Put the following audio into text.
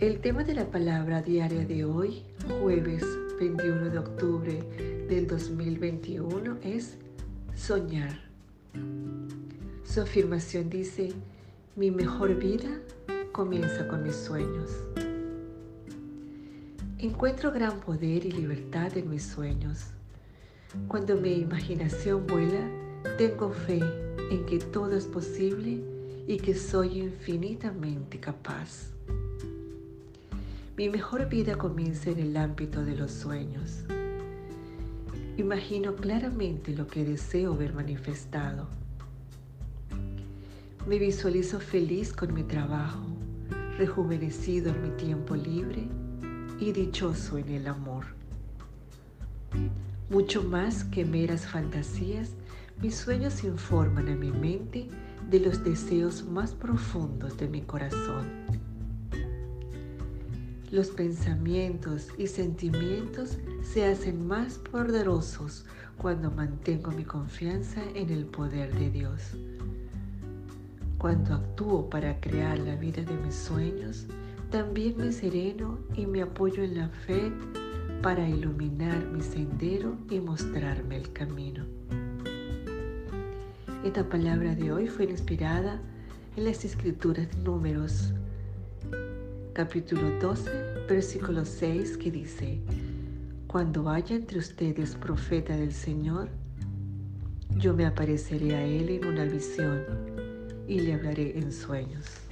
El tema de la palabra diaria de hoy, jueves 21 de octubre del 2021, es soñar. Su afirmación dice, mi mejor vida comienza con mis sueños. Encuentro gran poder y libertad en mis sueños. Cuando mi imaginación vuela, tengo fe en que todo es posible y que soy infinitamente capaz. Mi mejor vida comienza en el ámbito de los sueños. Imagino claramente lo que deseo ver manifestado. Me visualizo feliz con mi trabajo, rejuvenecido en mi tiempo libre y dichoso en el amor. Mucho más que meras fantasías, mis sueños informan a mi mente de los deseos más profundos de mi corazón los pensamientos y sentimientos se hacen más poderosos cuando mantengo mi confianza en el poder de Dios. Cuando actúo para crear la vida de mis sueños, también me sereno y me apoyo en la fe para iluminar mi sendero y mostrarme el camino. Esta palabra de hoy fue inspirada en las escrituras de números capítulo 12, versículo 6, que dice, Cuando haya entre ustedes profeta del Señor, yo me apareceré a él en una visión y le hablaré en sueños.